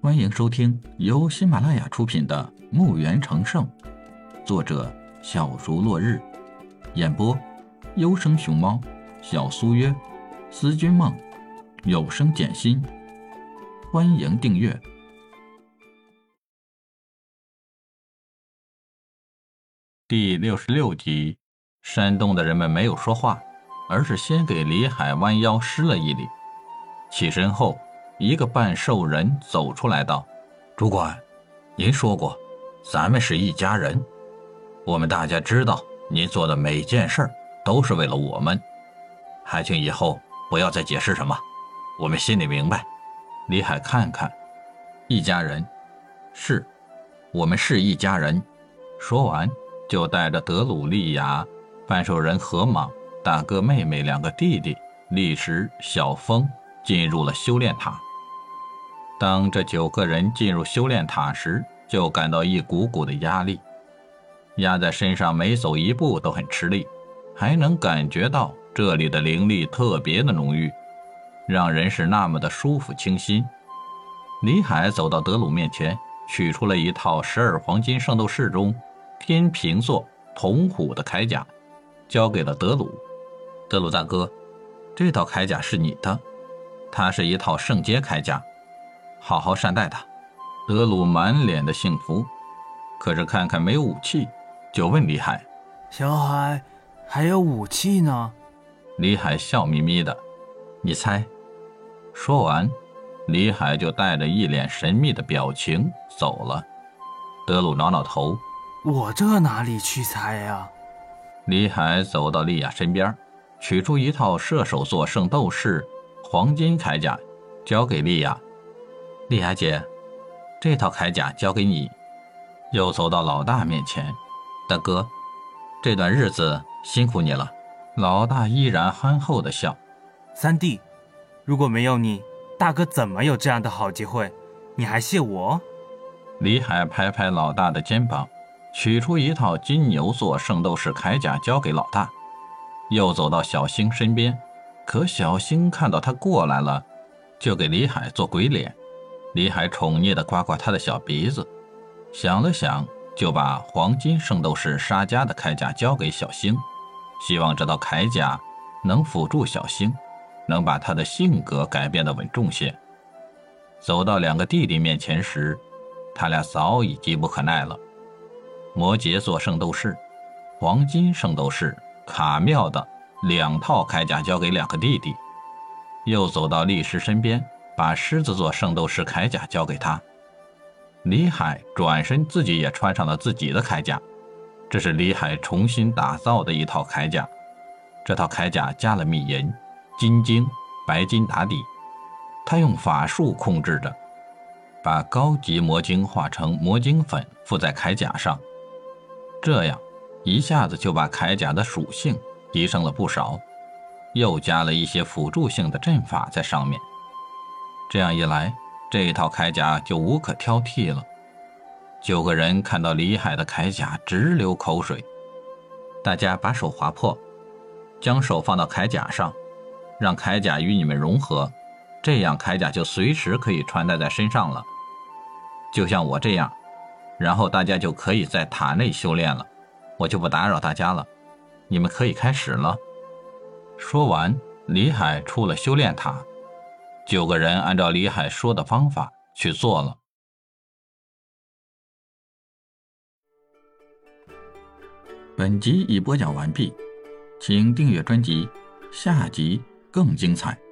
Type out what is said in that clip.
欢迎收听由喜马拉雅出品的《墓园成圣》，作者小竹落日，演播优生熊猫、小苏约、思君梦、有声简心。欢迎订阅第六十六集。山洞的人们没有说话，而是先给李海弯腰施了一礼。起身后，一个半兽人走出来道：“主管，您说过，咱们是一家人。我们大家知道，您做的每件事都是为了我们。还请以后不要再解释什么，我们心里明白。”李海看看，一家人，是，我们是一家人。说完，就带着德鲁利亚。半兽人河蟒、大哥、妹妹两个弟弟、历史小风进入了修炼塔。当这九个人进入修炼塔时，就感到一股股的压力，压在身上，每走一步都很吃力，还能感觉到这里的灵力特别的浓郁，让人是那么的舒服清新。李海走到德鲁面前，取出了一套十二黄金圣斗士中天平座铜虎的铠甲。交给了德鲁，德鲁大哥，这套铠甲是你的，它是一套圣阶铠甲，好好善待他。德鲁满脸的幸福，可是看看没有武器，就问李海：“小海，还有武器呢？”李海笑眯眯的：“你猜。”说完，李海就带着一脸神秘的表情走了。德鲁挠挠头：“我这哪里去猜呀？”李海走到莉亚身边，取出一套射手座圣斗士黄金铠甲，交给莉亚。莉亚姐，这套铠甲交给你。又走到老大面前，大哥，这段日子辛苦你了。老大依然憨厚的笑。三弟，如果没有你，大哥怎么有这样的好机会？你还谢我？李海拍拍老大的肩膀。取出一套金牛座圣斗士铠甲交给老大，又走到小星身边。可小星看到他过来了，就给李海做鬼脸。李海宠溺地刮刮他的小鼻子，想了想，就把黄金圣斗士沙加的铠甲交给小星，希望这套铠甲能辅助小星，能把他的性格改变得稳重些。走到两个弟弟面前时，他俩早已急不可耐了。摩羯座圣斗士、黄金圣斗士卡妙的两套铠甲交给两个弟弟，又走到力士身边，把狮子座圣斗士铠甲交给他。李海转身自己也穿上了自己的铠甲，这是李海重新打造的一套铠甲。这套铠甲加了密银、金晶、白金打底，他用法术控制着，把高级魔晶化成魔晶粉附在铠甲上。这样，一下子就把铠甲的属性提升了不少，又加了一些辅助性的阵法在上面。这样一来，这一套铠甲就无可挑剔了。九个人看到李海的铠甲，直流口水。大家把手划破，将手放到铠甲上，让铠甲与你们融合，这样铠甲就随时可以穿戴在身上了。就像我这样。然后大家就可以在塔内修炼了，我就不打扰大家了，你们可以开始了。说完，李海出了修炼塔，九个人按照李海说的方法去做了。本集已播讲完毕，请订阅专辑，下集更精彩。